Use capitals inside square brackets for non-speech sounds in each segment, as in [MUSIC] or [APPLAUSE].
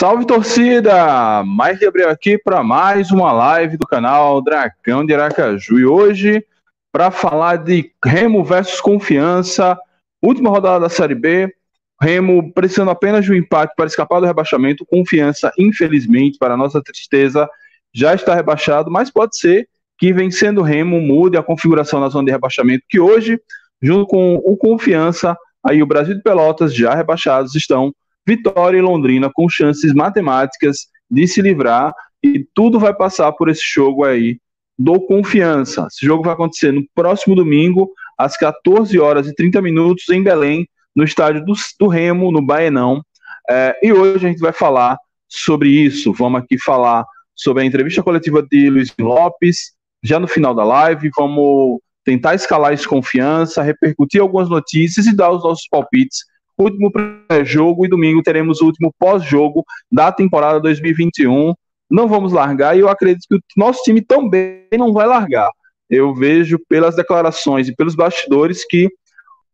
Salve torcida! Mais Gabriel aqui para mais uma live do canal Dragão de Aracaju. E hoje, para falar de Remo versus Confiança, última rodada da Série B. Remo precisando apenas de um empate para escapar do rebaixamento. Confiança, infelizmente, para nossa tristeza, já está rebaixado, mas pode ser que vencendo o Remo mude a configuração na zona de rebaixamento, que hoje, junto com o Confiança, aí o Brasil de Pelotas já rebaixados estão Vitória e Londrina com chances matemáticas de se livrar e tudo vai passar por esse jogo aí do Confiança. Esse jogo vai acontecer no próximo domingo, às 14 horas e 30 minutos, em Belém, no estádio do, do Remo, no Baenão. É, e hoje a gente vai falar sobre isso. Vamos aqui falar sobre a entrevista coletiva de Luiz Lopes, já no final da live. Vamos tentar escalar esse confiança, repercutir algumas notícias e dar os nossos palpites último pré-jogo e domingo teremos o último pós-jogo da temporada 2021. Não vamos largar e eu acredito que o nosso time também não vai largar. Eu vejo pelas declarações e pelos bastidores que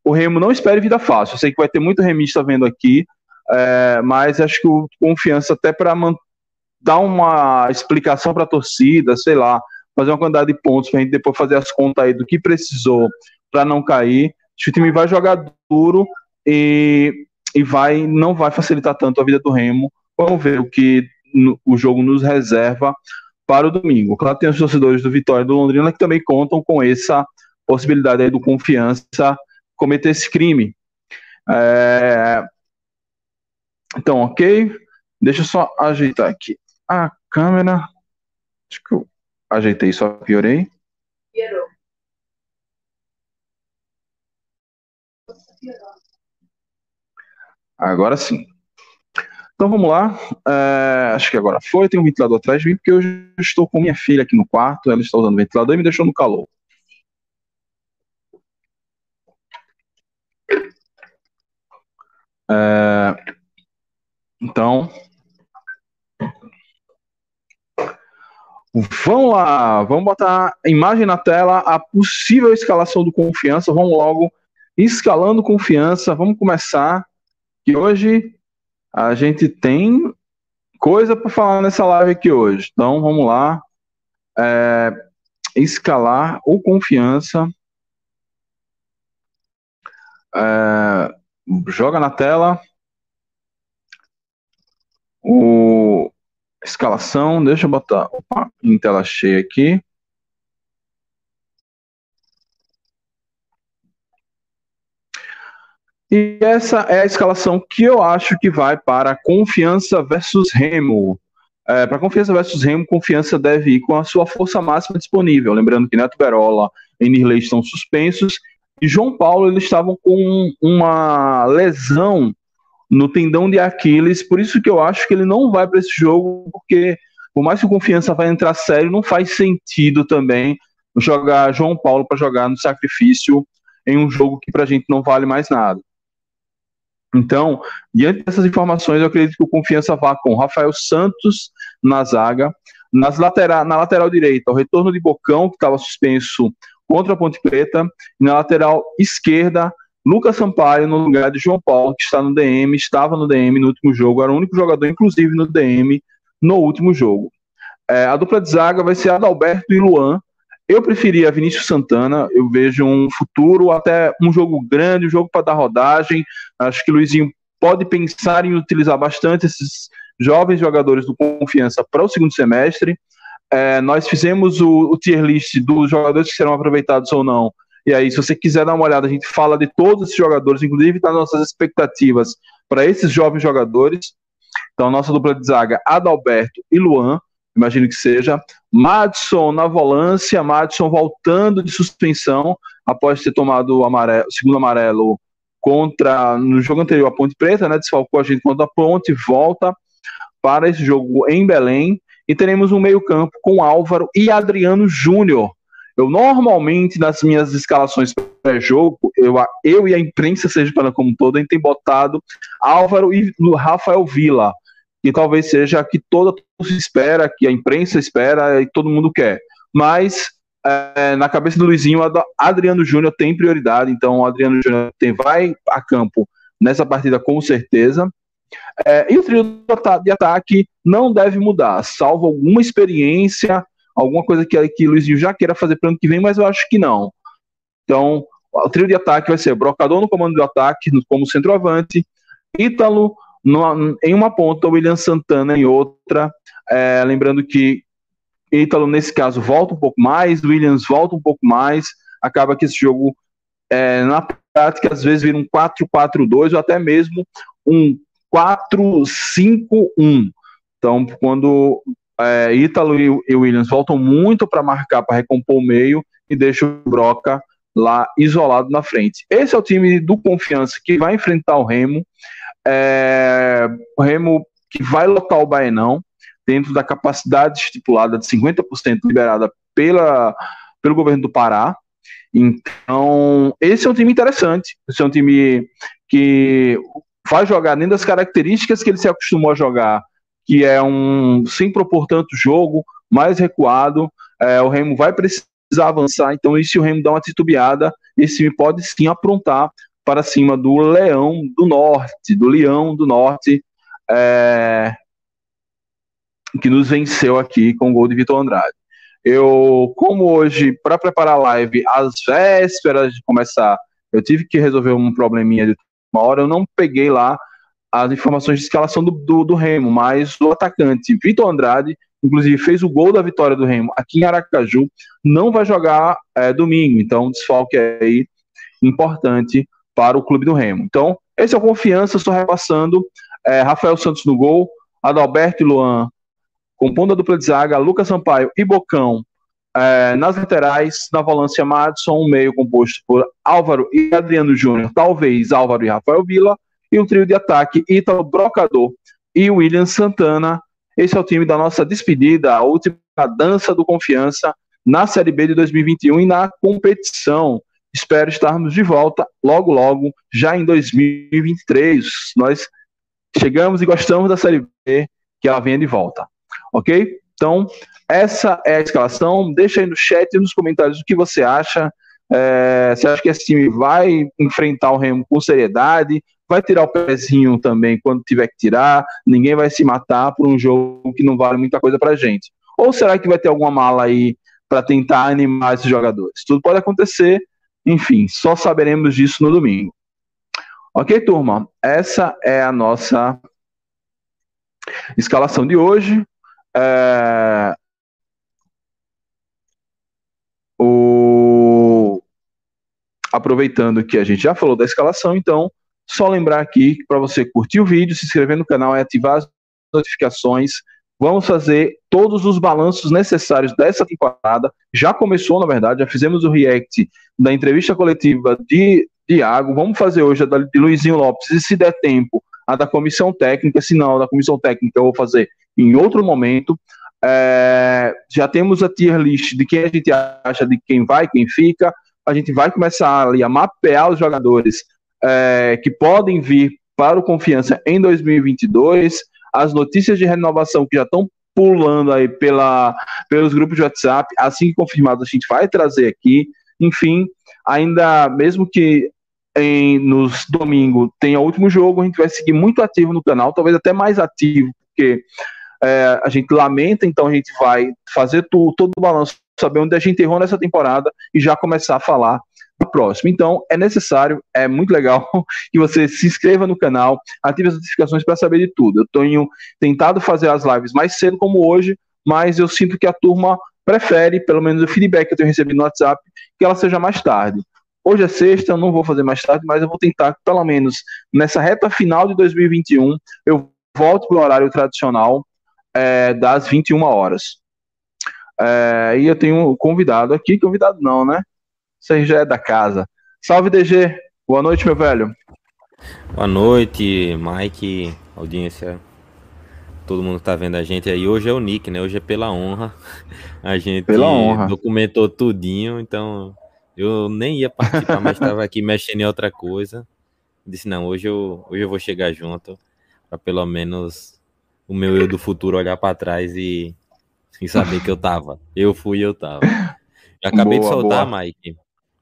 o Remo não espere vida fácil. Eu sei que vai ter muito remista vendo aqui, é, mas acho que o confiança até para dar uma explicação para a torcida, sei lá, fazer uma quantidade de pontos para a gente depois fazer as contas aí do que precisou para não cair. Acho que o time vai jogar duro, e, e vai não vai facilitar tanto a vida do Remo. Vamos ver o que no, o jogo nos reserva para o domingo. Claro, tem os torcedores do Vitória e do Londrina que também contam com essa possibilidade aí do confiança cometer esse crime. É... Então, ok. Deixa eu só ajeitar aqui a câmera. Acho que eu ajeitei, só piorei. Agora sim. Então vamos lá. É, acho que agora foi. Tem um ventilador atrás de mim, porque eu estou com minha filha aqui no quarto. Ela está usando o ventilador e me deixou no calor. É, então. Vamos lá, vamos botar a imagem na tela, a possível escalação do confiança. Vamos logo escalando confiança. Vamos começar que hoje a gente tem coisa para falar nessa live aqui hoje. Então vamos lá. É, escalar o confiança. É, joga na tela. O escalação, deixa eu botar opa, em tela cheia aqui. E essa é a escalação que eu acho que vai para Confiança versus Remo. É, para Confiança versus Remo, Confiança deve ir com a sua força máxima disponível. Lembrando que Neto Berola e Nirley estão suspensos. E João Paulo, eles estavam com uma lesão no tendão de Aquiles. Por isso que eu acho que ele não vai para esse jogo, porque por mais que o Confiança vai entrar sério, não faz sentido também jogar João Paulo para jogar no sacrifício em um jogo que para a gente não vale mais nada. Então, diante dessas informações, eu acredito que o Confiança vá com Rafael Santos na zaga, nas lateral, na lateral direita, o retorno de Bocão, que estava suspenso contra a Ponte Preta, e na lateral esquerda, Lucas Sampaio no lugar de João Paulo, que está no DM, estava no DM no último jogo, era o único jogador, inclusive, no DM no último jogo. É, a dupla de zaga vai ser Adalberto e Luan, Eu preferia Vinícius Santana, eu vejo um futuro, até um jogo grande, um jogo para dar rodagem. Acho que o Luizinho pode pensar em utilizar bastante esses jovens jogadores do confiança para o segundo semestre. É, nós fizemos o, o, tier list dos jogadores que serão aproveitados ou não. E aí, se você quiser dar uma olhada, a gente fala de todos esses jogadores, inclusive das nossas expectativas para esses jovens jogadores. Então, nossa dupla de zaga, Adalberto e Luan, imagino que seja. Madison na volância, Madison voltando de suspensão após ter tomado o amarelo, segundo amarelo contra no jogo anterior a Ponte Preta, né? Desfalcou a gente contra a Ponte, volta para esse jogo em Belém e teremos um meio-campo com Álvaro e Adriano Júnior. Eu normalmente, nas minhas escalações pré-jogo, eu, eu e a imprensa, seja para como todo, a gente tem botado Álvaro e Rafael Vila, que talvez seja a que toda se espera, que a imprensa espera e todo mundo quer. Mas é, na cabeça do Luizinho, Adriano Júnior tem prioridade, então o Adriano Júnior vai a campo nessa partida com certeza. É, e o trio de ataque não deve mudar, salvo alguma experiência, alguma coisa que, que o Luizinho já queira fazer para o ano que vem, mas eu acho que não. Então, o trio de ataque vai ser Brocador no comando de ataque, como centroavante, Ítalo em uma ponta, William Santana em outra. É, lembrando que Ítalo, nesse caso, volta um pouco mais, Williams volta um pouco mais. Acaba que esse jogo, é, na prática, às vezes vira um 4-4-2 ou até mesmo um 4-5-1. Então, quando é, Ítalo e, e Williams voltam muito para marcar, para recompor o meio e deixa o Broca lá isolado na frente. Esse é o time do Confiança que vai enfrentar o Remo. É, o Remo que vai lotar o Baenão dentro da capacidade estipulada de 50% liberada pela, pelo governo do Pará. Então, esse é um time interessante. Esse é um time que vai jogar dentro das características que ele se acostumou a jogar, que é um sem propor tanto jogo, mais recuado. É, o Remo vai precisar avançar, então e se o Remo dá uma titubeada, esse time pode sim aprontar para cima do Leão do Norte, do Leão do Norte, é, que nos venceu aqui com o gol de Vitor Andrade. Eu, como hoje, para preparar a live, às vésperas de começar, eu tive que resolver um probleminha de uma hora, eu não peguei lá as informações de escalação do, do, do Remo, mas o atacante Vitor Andrade, inclusive fez o gol da vitória do Remo aqui em Aracaju, não vai jogar é, domingo, então desfalque aí importante para o clube do Remo. Então, esse é o confiança, estou repassando. É, Rafael Santos no gol, Adalberto e Luan compondo a dupla de zaga, Lucas Sampaio e Bocão é, nas laterais, na volância Madison, um meio composto por Álvaro e Adriano Júnior, talvez Álvaro e Rafael Vila, e um trio de ataque, Ítalo Brocador e William Santana. Esse é o time da nossa despedida, a última dança do confiança na Série B de 2021 e na competição. Espero estarmos de volta logo, logo, já em 2023. Nós chegamos e gostamos da Série B, que ela venha de volta. Ok? Então, essa é a escalação. Deixa aí no chat e nos comentários o que você acha. É, você acha que esse time vai enfrentar o Remo com seriedade? Vai tirar o pezinho também quando tiver que tirar? Ninguém vai se matar por um jogo que não vale muita coisa pra gente? Ou será que vai ter alguma mala aí para tentar animar esses jogadores? Tudo pode acontecer. Enfim, só saberemos disso no domingo. Ok, turma? Essa é a nossa escalação de hoje. É... O... Aproveitando que a gente já falou da escalação, então, só lembrar aqui para você curtir o vídeo, se inscrever no canal e ativar as notificações. Vamos fazer todos os balanços necessários dessa temporada. Já começou, na verdade, já fizemos o react da entrevista coletiva de Iago. Vamos fazer hoje a de Luizinho Lopes, e se der tempo, a da comissão técnica. Se não, a da comissão técnica eu vou fazer em outro momento. É, já temos a tier list de quem a gente acha de quem vai, quem fica. A gente vai começar ali a mapear os jogadores é, que podem vir para o Confiança em 2022. As notícias de renovação que já estão pulando aí pela, pelos grupos de WhatsApp, assim que confirmado, a gente vai trazer aqui. Enfim, ainda mesmo que em, nos domingo tenha o último jogo, a gente vai seguir muito ativo no canal, talvez até mais ativo, porque é, a gente lamenta, então a gente vai fazer tu, todo o balanço saber onde a gente errou nessa temporada e já começar a falar próximo. Então, é necessário, é muito legal [LAUGHS] que você se inscreva no canal, ative as notificações para saber de tudo. Eu tenho tentado fazer as lives mais cedo como hoje, mas eu sinto que a turma prefere, pelo menos o feedback que eu tenho recebido no WhatsApp, que ela seja mais tarde. Hoje é sexta, eu não vou fazer mais tarde, mas eu vou tentar, pelo menos nessa reta final de 2021, eu volto para o horário tradicional é, das 21 horas. É, e eu tenho convidado aqui, convidado não, né? Você já é da casa. Salve, DG. Boa noite, meu velho. Boa noite, Mike, audiência. Todo mundo tá vendo a gente aí. Hoje é o Nick, né? Hoje é pela honra. A gente pela honra. documentou tudinho, então eu nem ia participar, mas estava aqui mexendo em outra coisa. Disse, não, hoje eu, hoje eu vou chegar junto, para pelo menos o meu eu do futuro olhar para trás e, e saber que eu tava. Eu fui e eu tava. Eu acabei boa, de soltar, boa. Mike,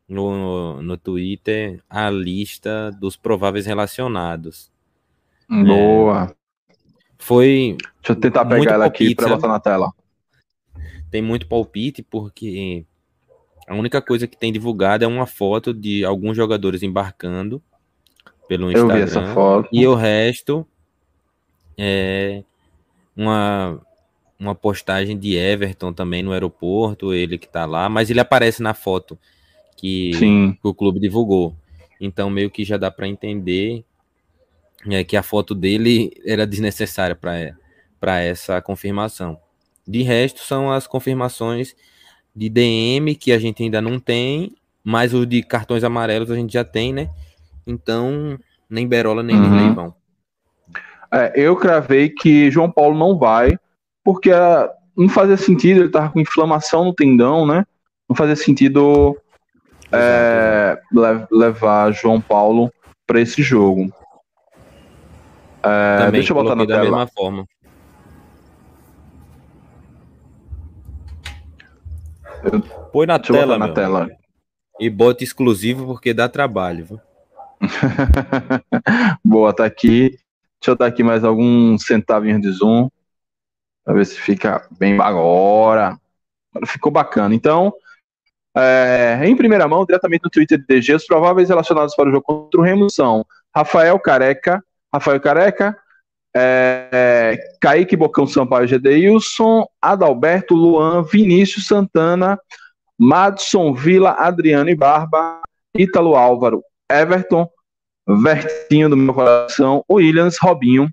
no, no Twitter a lista dos prováveis relacionados. Boa. É, foi. Deixa eu tentar pegar ela aqui para botar na tela. Tem muito palpite, porque a única coisa que tem divulgado é uma foto de alguns jogadores embarcando pelo Instagram. Eu vi essa foto. E o resto é uma, uma postagem de Everton também no aeroporto, ele que tá lá, mas ele aparece na foto que, que o clube divulgou. Então, meio que já dá para entender é, que a foto dele era desnecessária para essa confirmação. De resto, são as confirmações de DM que a gente ainda não tem, mas o de cartões amarelos a gente já tem, né? Então, nem Berola nem uhum. vão. É, eu cravei que João Paulo não vai, porque uh, não fazia sentido, ele tava com inflamação no tendão, né? Não fazia sentido é, levar João Paulo para esse jogo. É, deixa eu botar na da tela. mesma forma. Eu... Põe na deixa tela, na tela. E bota exclusivo porque dá trabalho. Viu? [LAUGHS] Boa, tá aqui. Deixa eu dar aqui mais alguns centavinhos de zoom. Pra ver se fica bem agora. Ficou bacana. Então, é, em primeira mão, diretamente no Twitter de DG, os prováveis relacionados para o jogo contra o Remo são Rafael Careca, Rafael Careca, é, Kaique Bocão Sampaio Gedeilson, Adalberto, Luan, Vinícius Santana, Madson Vila, Adriano e Barba, Ítalo Álvaro, Everton, Vertinho do meu coração, Williams, Robinho,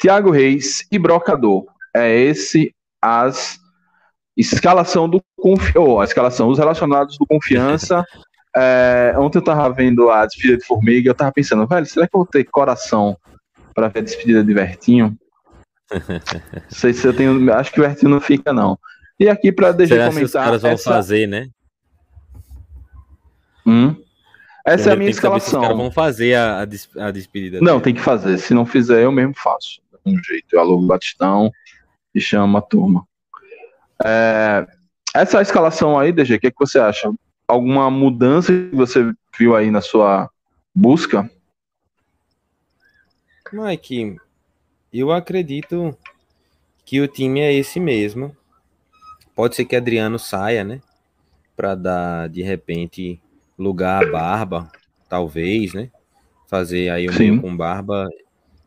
Thiago Reis e Brocador. É esse as escalação do oh, a escalação, os relacionados do confiança. [LAUGHS] é, ontem eu tava vendo a despedida de Formiga, eu tava pensando, velho, será que eu vou ter coração para ver a despedida de Vertinho? não [LAUGHS] sei se eu tenho, acho que o Vertinho não fica não. E aqui para deixar será comentar, que os caras vão essa... fazer, né? Hum? Essa é a minha escalação. Os caras vão fazer a, a, despedida. Não, dele. tem que fazer. Se não fizer, eu mesmo faço. De um jeito. Eu alugo o Batistão e chamo a turma. É, essa escalação aí, DG, o que, é que você acha? Alguma mudança que você viu aí na sua busca? Mike, eu acredito que o time é esse mesmo. Pode ser que Adriano saia, né? Para dar de repente lugar a Barba, talvez, né? Fazer aí o meio com Barba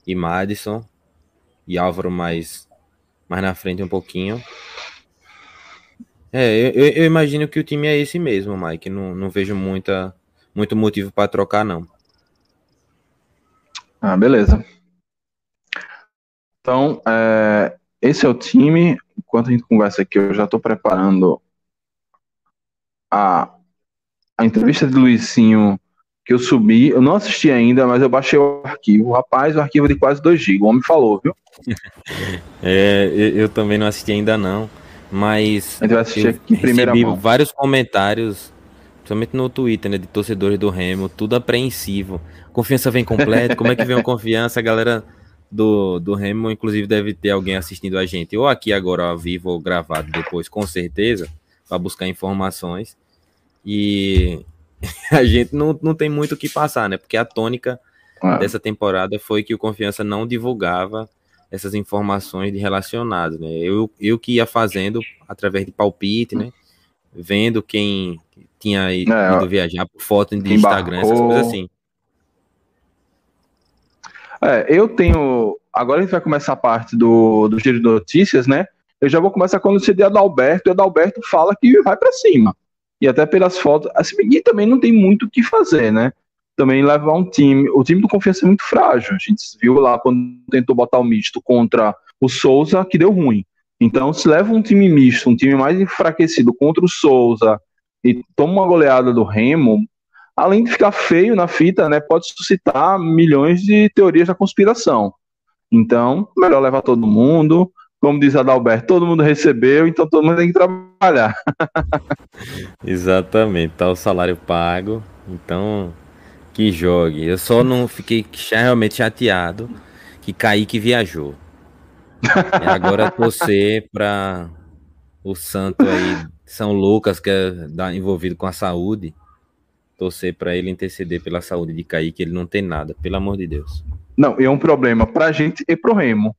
e Madison e Álvaro mais mais na frente um pouquinho. É, eu, eu, imagino que o time é esse mesmo, Mike. Não, não vejo muita, muito motivo para trocar, não. Ah, beleza. Então, é, esse é o time. Enquanto a gente conversa aqui, eu já estou preparando a, a entrevista de Luizinho que eu subi. Eu não assisti ainda, mas eu baixei o arquivo. Rapaz, o arquivo de quase 2 GB. O homem falou, viu? [LAUGHS] é, eu, eu também não assisti ainda, não. Mas aqui em primeira mão. vários comentários, principalmente no Twitter, né, de torcedores do Remo, tudo apreensivo. Confiança vem completa, como é que vem a confiança? A galera do, do Remo, inclusive, deve ter alguém assistindo a gente, ou aqui agora ao vivo ou gravado depois, com certeza, para buscar informações. E [LAUGHS] a gente não, não tem muito o que passar, né? Porque a tônica ah. dessa temporada foi que o Confiança não divulgava essas informações de relacionados, né? Eu, eu que ia fazendo através de palpite, né? vendo quem tinha ido é, viajar por foto de Instagram, essas coisas assim. É, eu tenho. Agora a gente vai começar a parte do, do giro de notícias, né? Eu já vou começar com o CD Adalberto, e Adalberto fala que vai para cima. E até pelas fotos. Assim, e também não tem muito o que fazer, né? Também levar um time. O time do Confiança é muito frágil. A gente viu lá quando tentou botar o misto contra o Souza, que deu ruim. Então, se leva um time misto, um time mais enfraquecido contra o Souza e toma uma goleada do Remo, além de ficar feio na fita, né, pode suscitar milhões de teorias da conspiração. Então, melhor levar todo mundo. Como diz Adalberto, todo mundo recebeu, então todo mundo tem que trabalhar. [LAUGHS] Exatamente, tá o salário pago, então que jogue. Eu só não fiquei realmente chateado que Kaique viajou. E agora torcer para o santo aí, São Lucas, que é envolvido com a saúde, torcer para ele interceder pela saúde de Kaique, ele não tem nada, pelo amor de Deus. Não, é um problema para a gente e para o Remo.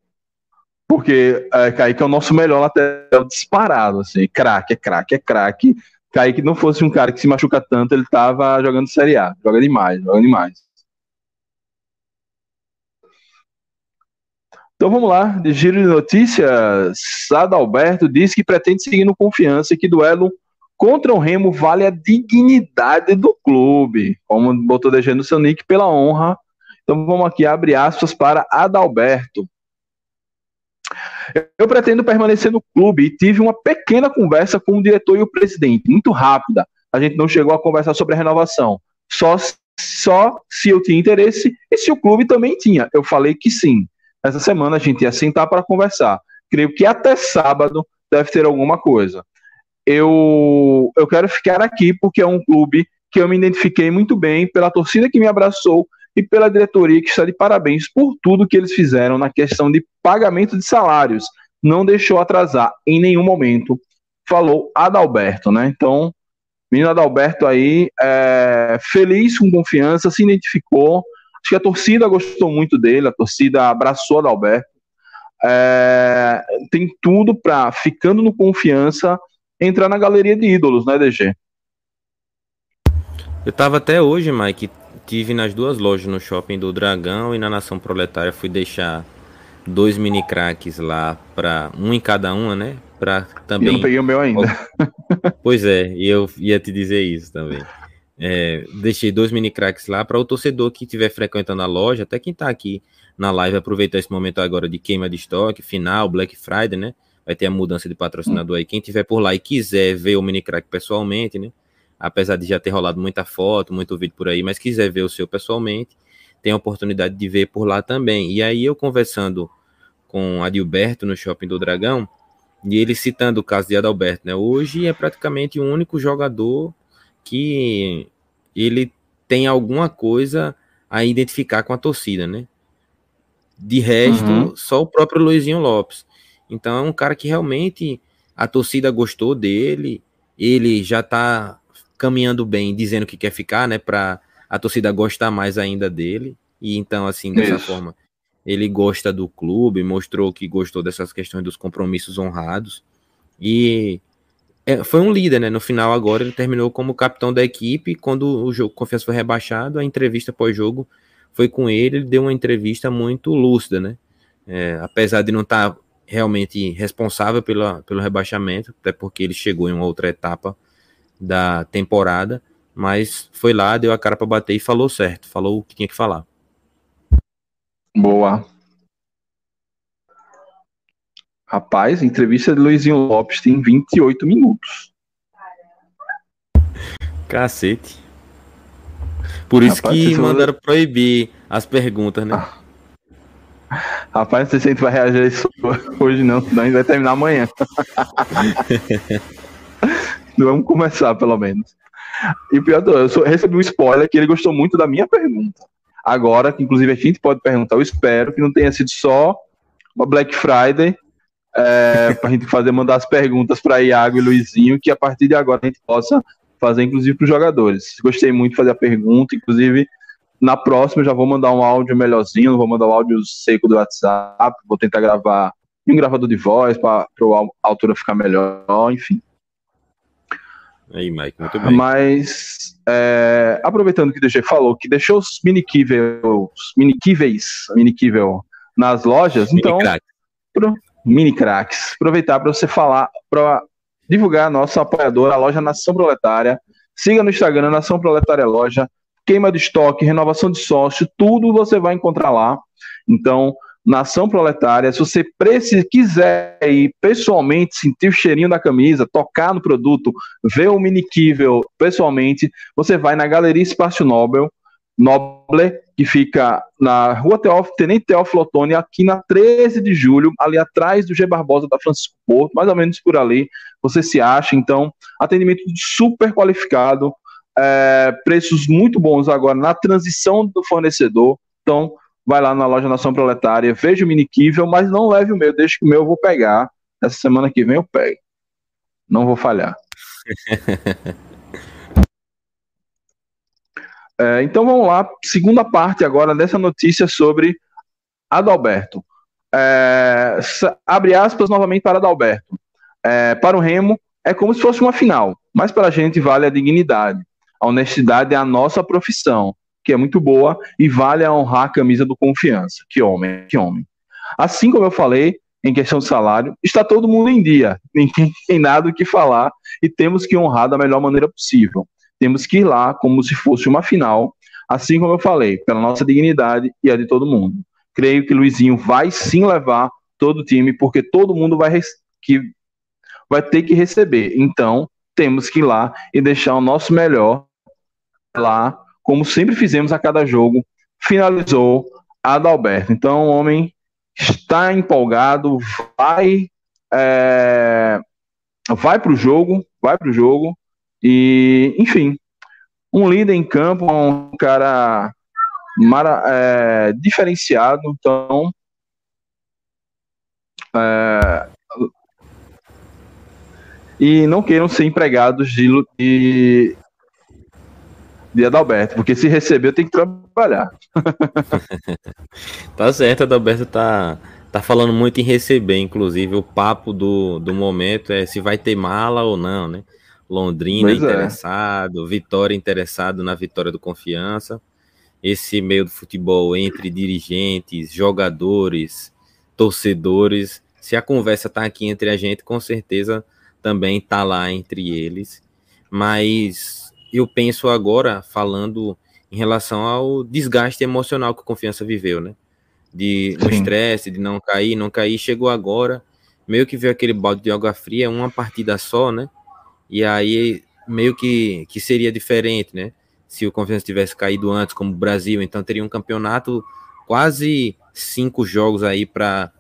Porque é, Kaique é o nosso melhor lateral disparado, assim, craque, é craque, é craque. Kaique não fosse um cara que se machuca tanto, ele tava jogando Série A. Joga demais, joga demais. Então vamos lá, de giro de notícias. Adalberto diz que pretende seguir no confiança e que duelo contra o Remo vale a dignidade do clube. Como botou DG no seu nick, pela honra. Então vamos aqui, abre aspas para Adalberto. Eu pretendo permanecer no clube e tive uma pequena conversa com o diretor e o presidente, muito rápida. A gente não chegou a conversar sobre a renovação. Só, só se eu tinha interesse e se o clube também tinha. Eu falei que sim. Essa semana a gente ia sentar para conversar. Creio que até sábado deve ter alguma coisa. Eu, eu quero ficar aqui porque é um clube que eu me identifiquei muito bem pela torcida que me abraçou e pela diretoria que está de parabéns por tudo que eles fizeram na questão de pagamento de salários. Não deixou atrasar em nenhum momento, falou Adalberto, né? Então, menino Adalberto aí, é, feliz, com confiança, se identificou, Acho que a torcida gostou muito dele, a torcida abraçou Adalberto. É, tem tudo para, ficando no confiança, entrar na galeria de ídolos, né, DG? Eu tava até hoje, Mike, tive nas duas lojas, no shopping do Dragão e na Nação Proletária, fui deixar dois mini craques lá para um em cada uma, né? Para também. Eu não peguei o meu ainda. [LAUGHS] Pois é, e eu ia te dizer isso também. É, deixei dois mini cracks lá para o torcedor que estiver frequentando a loja, até quem está aqui na live, aproveitar esse momento agora de queima de estoque, final, Black Friday, né? Vai ter a mudança de patrocinador aí. Quem tiver por lá e quiser ver o mini crack pessoalmente, né? Apesar de já ter rolado muita foto, muito vídeo por aí, mas quiser ver o seu pessoalmente, tem a oportunidade de ver por lá também. E aí eu conversando com Adilberto no Shopping do Dragão, e ele citando o caso de Adalberto, né? Hoje é praticamente o único jogador que ele tem alguma coisa a identificar com a torcida, né? De resto, uhum. só o próprio Luizinho Lopes. Então é um cara que realmente a torcida gostou dele, ele já tá caminhando bem, dizendo que quer ficar, né, para a torcida gostar mais ainda dele. E então assim, dessa Isso. forma, ele gosta do clube, mostrou que gostou dessas questões dos compromissos honrados. E é, foi um líder, né? No final, agora, ele terminou como capitão da equipe. Quando o jogo Confiança foi rebaixado, a entrevista pós-jogo foi com ele. Ele deu uma entrevista muito lúcida, né? É, apesar de não estar tá realmente responsável pela, pelo rebaixamento, até porque ele chegou em uma outra etapa da temporada, mas foi lá, deu a cara para bater e falou certo, falou o que tinha que falar. Boa. Rapaz, entrevista de Luizinho Lopes tem 28 minutos. Cacete. Por isso Rapaz, que mandaram vai... proibir as perguntas, né? Ah. [LAUGHS] Rapaz, não sei se a gente vai reagir a isso hoje não, senão a gente vai terminar amanhã. [LAUGHS] [LAUGHS] Vamos começar, pelo menos. E o pior, eu recebi um spoiler que ele gostou muito da minha pergunta. Agora, que inclusive a gente pode perguntar, eu espero que não tenha sido só uma Black Friday é, [LAUGHS] para a gente fazer, mandar as perguntas para Iago e Luizinho, que a partir de agora a gente possa fazer, inclusive, para os jogadores. Gostei muito de fazer a pergunta, inclusive, na próxima já vou mandar um áudio melhorzinho, não vou mandar o um áudio seco do WhatsApp, vou tentar gravar um gravador de voz para a altura ficar melhor, enfim. Aí, Mike, muito bem. Mas, é, aproveitando que o DG falou que deixou os mini mini mini nas lojas, mini então, crack. pro, mini cracks, aproveitar para você falar, para divulgar a nossa apoiadora, a loja Nação Proletária. Siga no Instagram, Nação Proletária Loja, queima de estoque, renovação de sócio, tudo você vai encontrar lá. Então, Nação Proletária, se você quiser ir pessoalmente, sentir o cheirinho da camisa, tocar no produto, ver o mini Kivel pessoalmente, você vai na Galeria Espaço Nobel, Noble, que fica na Rua Teófilo, Tenente Teófilo Otoni, aqui na 13 de julho, ali atrás do G Barbosa da Francisco Porto, mais ou menos por ali, você se acha, então, atendimento super qualificado, é, preços muito bons agora na transição do fornecedor, então, vai lá na loja Nação Proletária, veja o mini Kivel, mas não leve o meu, deixa que o meu eu vou pegar. Essa semana que vem eu pego. Não vou falhar. [LAUGHS] é, então vamos lá, segunda parte agora dessa notícia sobre Adalberto. É, abre aspas novamente para Adalberto. É, para o Remo é como se fosse uma final, mas para a gente vale a dignidade. A honestidade é a nossa profissão que é muito boa e vale a honrar a camisa do confiança. Que homem, que homem. Assim como eu falei, em questão de salário, está todo mundo em dia, [LAUGHS] ninguém tem nada o que falar e temos que honrar da melhor maneira possível. Temos que ir lá como se fosse uma final, assim como eu falei, pela nossa dignidade e a de todo mundo. Creio que Luizinho vai sim levar todo o time, porque todo mundo vai, que vai ter que receber. Então, temos que ir lá e deixar o nosso melhor lá como sempre fizemos a cada jogo, finalizou Adalberto. Então, o homem está empolgado, vai é, vai para o jogo, vai para o jogo e, enfim, um líder em campo, um cara mara, é, diferenciado. Então, é, e não queiram ser empregados de, de de Adalberto, porque se receber tem que trabalhar. [LAUGHS] tá certo, Adalberto tá, tá falando muito em receber, inclusive o papo do, do momento é se vai ter mala ou não, né? Londrina pois é. interessado, é. Vitória interessado na vitória do Confiança. Esse meio do futebol entre dirigentes, jogadores, torcedores. Se a conversa tá aqui entre a gente, com certeza também tá lá entre eles. Mas eu penso agora falando em relação ao desgaste emocional que a confiança viveu, né? De estresse, de não cair, não cair, chegou agora, meio que veio aquele balde de água fria, uma partida só, né? E aí meio que, que seria diferente, né? Se o Confiança tivesse caído antes, como o Brasil, então teria um campeonato quase cinco jogos aí para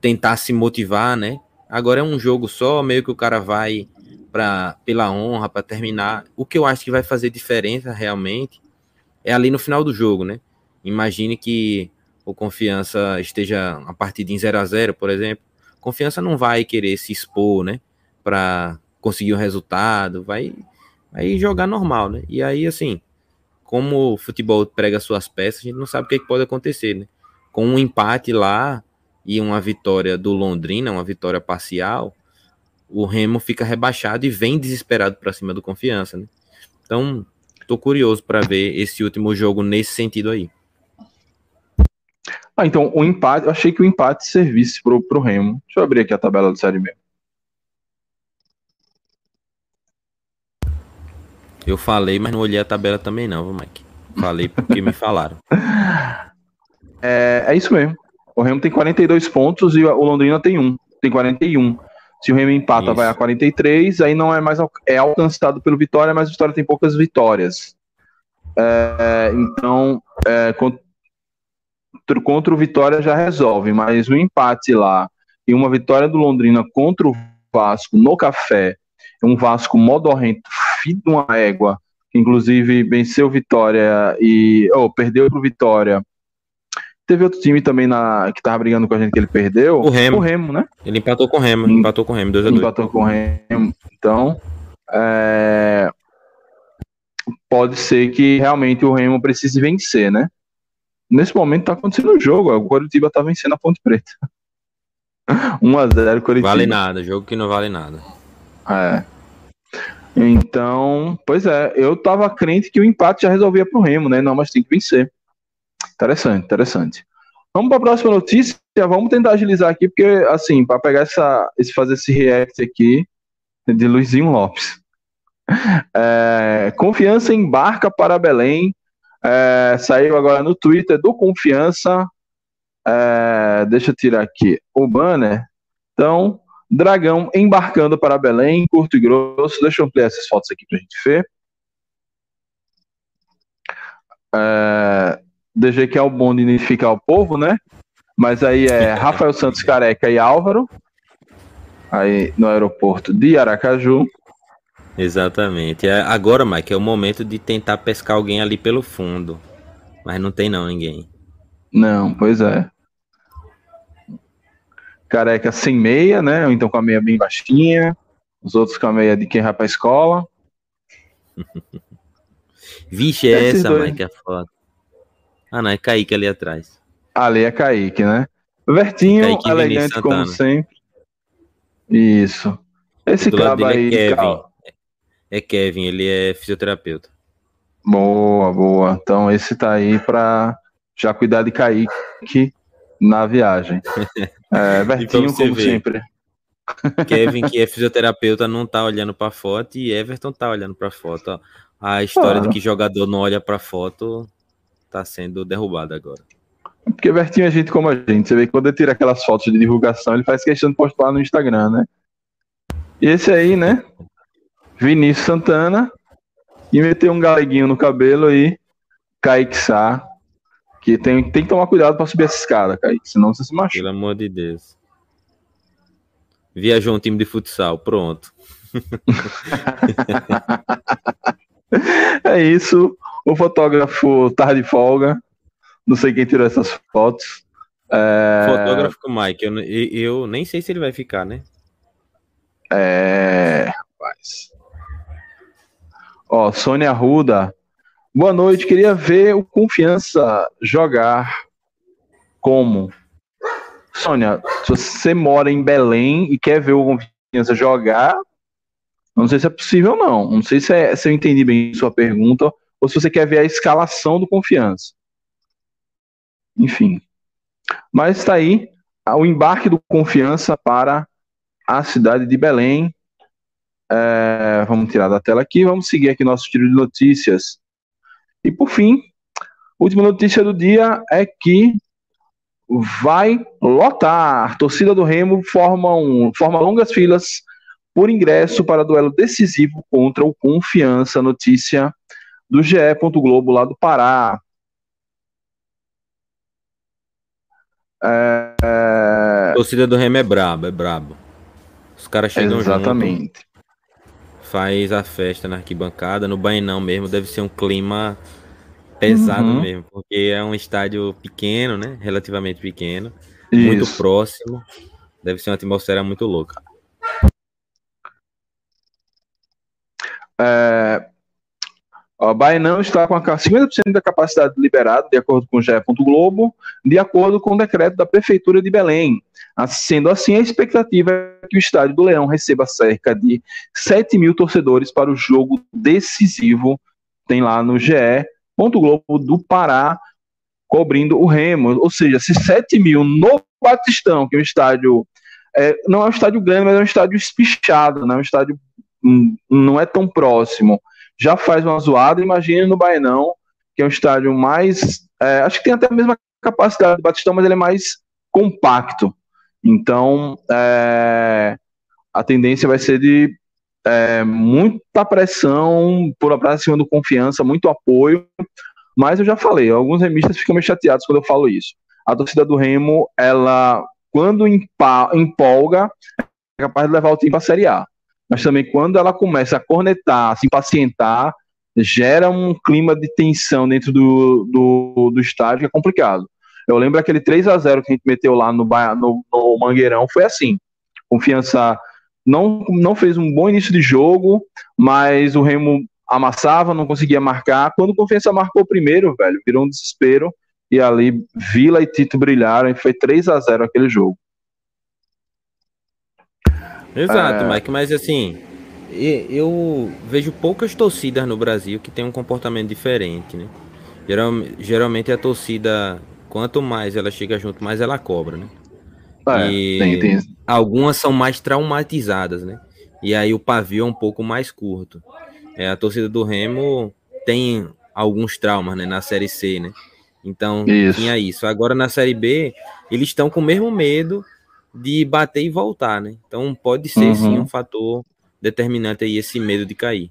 tentar se motivar, né? Agora é um jogo só, meio que o cara vai para pela honra, para terminar. O que eu acho que vai fazer diferença realmente é ali no final do jogo, né? Imagine que o Confiança esteja a partida em 0 a 0 por exemplo. Confiança não vai querer se expor, né? Para conseguir o um resultado, vai, vai jogar normal, né? E aí, assim, como o futebol prega suas peças, a gente não sabe o que, é pode acontecer, né? Com um empate lá e uma vitória do Londrina, uma vitória parcial, o Remo fica rebaixado e vem desesperado para cima do Confiança, né? Então, tô curioso para ver esse último jogo nesse sentido aí. Ah, então o empate, eu achei que o empate servisse pro, pro Remo. Deixa eu abrir aqui a tabela do Série B. Eu falei, mas não olhei a tabela também não, Mike. Falei porque me falaram. [LAUGHS] É, é isso mesmo. O Remo tem 42 pontos e o Londrina tem um. Tem 41. Se o Remo empata, Isso. vai a 43, aí não é mais é alcançado pelo Vitória, mas o Vitória tem poucas vitórias. É, então, é, contra, contra o Vitória já resolve, mas o empate lá e uma vitória do Londrina contra o Vasco no Café, um Vasco modorrento, filho de uma égua, que inclusive venceu Vitória e oh, perdeu para o Vitória Teve outro time também na, que tava brigando com a gente que ele perdeu. O Remo. O Remo, né? Ele empatou com o Remo. Empatou com o Remo, 2x2. Empatou com o Remo. Então, é... pode ser que realmente o Remo precise vencer, né? Nesse momento tá acontecendo o jogo. O Coritiba tá vencendo a Ponte Preta. [LAUGHS] 1x0 Coritiba. Vale nada, jogo que não vale nada. É. Então, pois é, eu tava crente que o empate já resolvia pro Remo, né? Não, mas tem que vencer. Interessante, interessante. Vamos para a próxima notícia. Vamos tentar agilizar aqui, porque, assim, para pegar essa, esse, fazer esse react aqui de Luizinho Lopes. [LAUGHS] É, confiança embarca para Belém. É, saiu agora no Twitter do Confiança. É, deixa eu tirar aqui o banner. Então, Dragão embarcando para Belém, curto e grosso. Deixa eu ampliar essas fotos aqui para a gente ver. É, deixei que é o bom de identificar o povo, né? Mas aí é Rafael Santos Careca e Álvaro. Aí no aeroporto de Aracaju. Exatamente. É, agora, Mike, é o momento de tentar pescar alguém ali pelo fundo. Mas não tem não ninguém. Não, pois é. Careca sem meia, né? Ou então com a meia bem baixinha. Os outros com a meia de quem vai pra escola. [LAUGHS] Vixe, é essa, dois... Mike, a foto. Ah, não, é Kaique ali atrás. Ali é Kaique, né? Vertinho, Kaique elegante como sempre. Isso. Esse cara aí. É Kevin. é Kevin, ele é fisioterapeuta. Boa, boa. Então esse tá aí pra já cuidar de Kaique na viagem. [LAUGHS] É, Vertinho, como sempre. Kevin, que é fisioterapeuta, não tá olhando pra foto e Everton tá olhando pra foto. Ó. A história claro. de que jogador não olha pra foto tá sendo derrubada agora. Porque Vertinho é gente como a gente. Você vê que quando ele tira aquelas fotos de divulgação, ele faz questão de postar no Instagram, né? E esse aí, né? Vinícius Santana. E meteu um galeguinho no cabelo aí. Kaique Sá. Que tem, tem que tomar cuidado para subir essa escada, Kaique. Senão você se machuca. Pelo amor de Deus. Viajou um time de futsal. Pronto. [LAUGHS] é isso. O fotógrafo tá de folga. Não sei quem tirou essas fotos. É... Fotógrafo Mike, eu, eu nem sei se ele vai ficar, né? É. Rapaz. Ó, Sônia Ruda. Boa noite. Queria ver o Confiança jogar como. Sônia, se você mora em Belém e quer ver o Confiança jogar, não sei se é possível, não. Não sei se, é, se eu entendi bem sua pergunta ou se você quer ver a escalação do Confiança. Enfim. Mas está aí o embarque do Confiança para a cidade de Belém. É, vamos tirar da tela aqui, vamos seguir aqui nosso tiro de notícias. E por fim, última notícia do dia é que vai lotar. Torcida do Remo forma, um, forma longas filas por ingresso para duelo decisivo contra o Confiança. Notícia do GE. Globo lá do Pará. É... A torcida do Remo é brabo, é brabo. Os caras chegam Exatamente. Junto, faz a festa na arquibancada, no Bainão mesmo, deve ser um clima pesado uhum. mesmo, porque é um estádio pequeno, né? Relativamente pequeno, Isso. muito próximo. Deve ser uma atmosfera muito louca. É, o Bainão está com 50% da capacidade liberada, de acordo com o GE. Globo, de acordo com o decreto da Prefeitura de Belém. Sendo assim, a expectativa é que o Estádio do Leão receba cerca de 7 mil torcedores para o jogo decisivo, tem lá no GE. Globo do Pará, cobrindo o Remo. Ou seja, se 7 mil no Batistão, que é um estádio. É, não é um estádio grande, mas é um estádio espichado, né? um estádio hum, não é tão próximo já faz uma zoada. Imagine no Baenão, que é um estádio mais. É, acho que tem até a mesma capacidade do Batistão, mas ele é mais compacto. Então, é, a tendência vai ser de é, muita pressão por pra cima do confiança, muito apoio. Mas eu já falei, alguns remistas ficam meio chateados quando eu falo isso. A torcida do Remo, ela, quando empolga, é capaz de levar o time para a Série A mas também quando ela começa a cornetar, a se impacientar, gera um clima de tensão dentro do, do, do estádio que é complicado. Eu lembro aquele 3 a 0 que a gente meteu lá no, no, no Mangueirão, foi assim. Confiança não, não fez um bom início de jogo, mas o Remo amassava, não conseguia marcar. Quando Confiança marcou primeiro, velho, virou um desespero. E ali Vila e Tito brilharam e foi 3 a 0 aquele jogo. Exato, é... Mike, mas assim, eu vejo poucas torcidas no Brasil que tem um comportamento diferente, né? geralmente a torcida, quanto mais ela chega junto, mais ela cobra, né? É, e tem, tem. algumas são mais traumatizadas, né? E aí o pavio é um pouco mais curto. É, a torcida do Remo tem alguns traumas, né? Na Série C, né? Então, isso. tinha isso. Agora na Série B, eles estão com o mesmo medo de bater e voltar, né? Então pode ser uhum. sim um fator determinante aí esse medo de cair.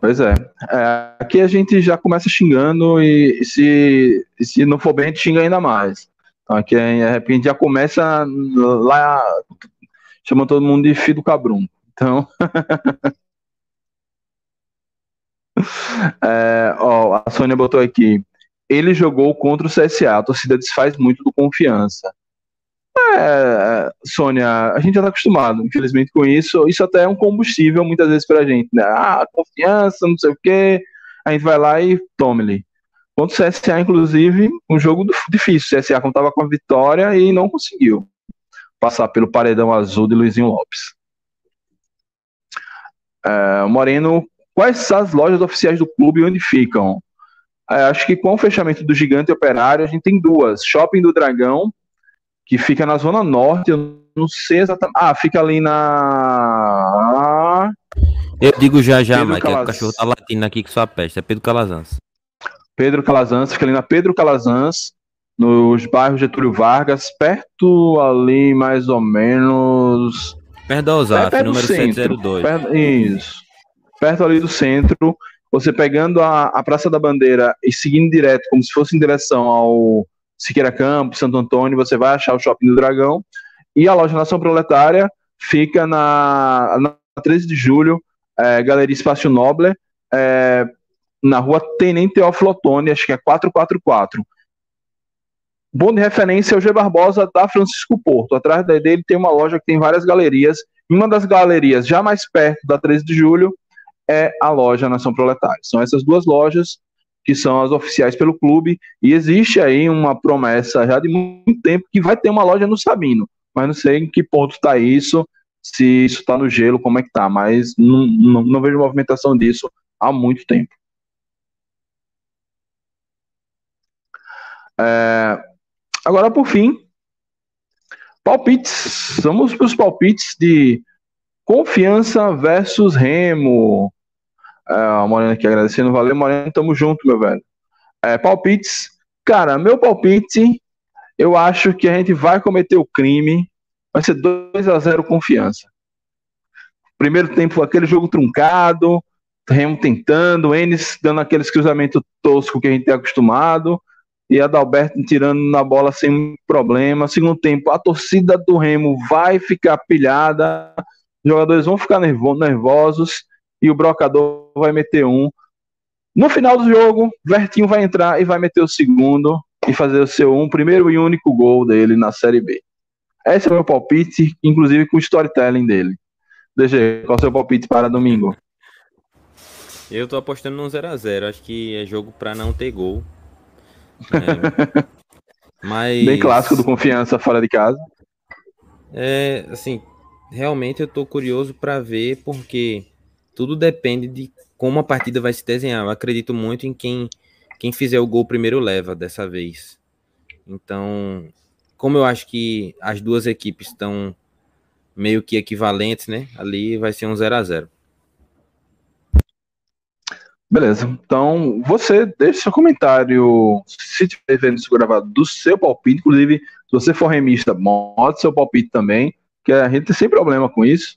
Pois é. é. Aqui a gente já começa xingando e se, se não for bem, a gente xinga ainda mais. Então aqui de repente já começa lá chamando todo mundo de filho do cabrum. Então. [LAUGHS] é, ó, a Sônia botou aqui. Ele jogou contra o CSA. A torcida desfaz muito do confiança. É, Sônia, a gente já está acostumado, infelizmente, com isso. Isso até é um combustível muitas vezes para a gente. Né? Ah, confiança, não sei o quê. A gente vai lá e tome-lhe. Contra o CSA, inclusive, um jogo difícil. O CSA contava com a vitória e não conseguiu passar pelo paredão azul de Luizinho Lopes. É, Moreno, quais são as lojas oficiais do clube e onde ficam? É, acho que com o fechamento do Gigante Operário, a gente tem duas. Shopping do Dragão que fica na Zona Norte, eu não sei exatamente. Ah, fica ali na. Eu digo já já, Pedro Mike, Calaz... é o cachorro tá latindo aqui que sua peste, é Pedro Calazans. Pedro Calazans, fica ali na Pedro Calazans, nos bairros Getúlio Vargas, perto ali mais ou menos. Perto da OSAF, é, número centro, 102. Perto, isso. Perto ali do centro, você pegando a, a Praça da Bandeira e seguindo direto, como se fosse em direção ao Siqueira Campos, Santo Antônio, você vai achar o Shopping do Dragão. E a loja Nação Proletária fica na, na 13 de julho, é, Galeria Espaço Noble, é, na rua Tenente Teófilo Otoni, acho que é 444. Bom de referência é o G Barbosa da Francisco Porto. Atrás dele tem uma loja que tem várias galerias. Uma das galerias, já mais perto da 13 de julho, é a loja Nação Proletária. São essas duas lojas que são as oficiais pelo clube, e existe aí uma promessa já de muito tempo que vai ter uma loja no Sabino, mas não sei em que ponto está isso, se isso está no gelo, como é que está, mas não, não, não vejo movimentação disso há muito tempo. É, agora, por fim, palpites. Vamos para os palpites de confiança versus Remo. É, a Morena aqui agradecendo. Valeu, Morena. Tamo junto, meu velho. É, palpites. Cara, meu palpite, eu acho que a gente vai cometer o crime. Vai ser 2 a 0 confiança. Primeiro tempo, aquele jogo truncado. Remo tentando, Enes dando aqueles cruzamentos tosco que a gente tem acostumado. E Adalberto tirando na bola sem problema. Segundo tempo, a torcida do Remo vai ficar pilhada. Os jogadores vão ficar nervosos e o brocador vai meter um. No final do jogo, Vertinho vai entrar e vai meter o segundo e fazer o seu um primeiro e único gol dele na Série B. Esse é o meu palpite, inclusive com o storytelling dele. DG, qual é o seu palpite para domingo? Eu tô apostando no 0x0. Acho que é jogo para não ter gol. [LAUGHS] É, mas... Bem clássico do confiança fora de casa. É, assim, realmente eu tô curioso para ver, porque tudo depende de como a partida vai se desenhar. Eu acredito muito em quem, quem fizer o gol primeiro leva dessa vez. Então, como eu acho que as duas equipes estão meio que equivalentes, né? Ali vai ser um 0 a 0 Beleza. Então, você deixe seu comentário, se estiver vendo isso gravado, do seu palpite. Inclusive, se você for remista, mostre seu palpite também, que a gente tem sem problema com isso.